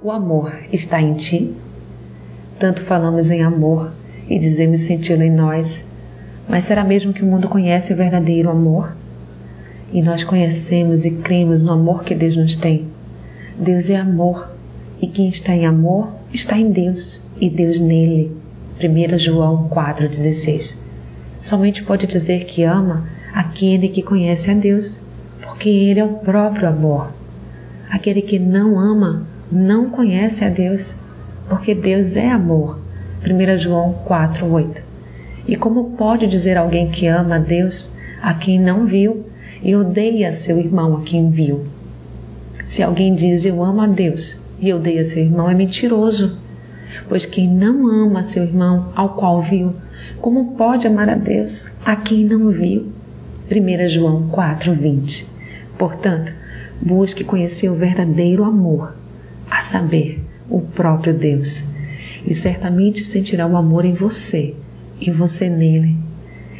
O amor está em ti? Tanto falamos em amor e dizemos senti-lo em nós, mas será mesmo que o mundo conhece o verdadeiro amor? E nós conhecemos e cremos no amor que Deus nos tem. Deus é amor, e quem está em amor está em Deus, e Deus nele. 1 João 4,16 Somente pode dizer que ama aquele que conhece a Deus, porque Ele é o próprio amor. Aquele que não ama não conhece a Deus, porque Deus é amor. 1 João 4,8 E como pode dizer alguém que ama a Deus a quem não viu e odeia seu irmão a quem viu? Se alguém diz eu amo a Deus e odeia seu irmão, é mentiroso. Pois quem não ama seu irmão ao qual viu, como pode amar a Deus a quem não viu? 1 João 4,20 Portanto, busque conhecer o verdadeiro amor, a saber, o próprio Deus, e certamente sentirá o amor em você e você nele,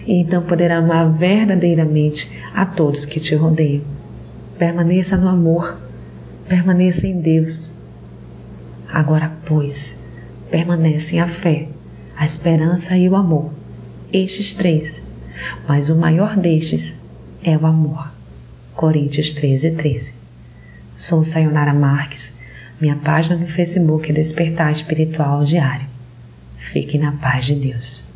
e então poderá amar verdadeiramente a todos que te rodeiam. Permaneça no amor, permaneça em Deus. Agora, pois, permanecem a fé, a esperança e o amor, estes três, mas o maior destes é o amor. Coríntios 13, 13. Sou Sayonara Marques, minha página no Facebook é Despertar Espiritual Diário. Fique na paz de Deus.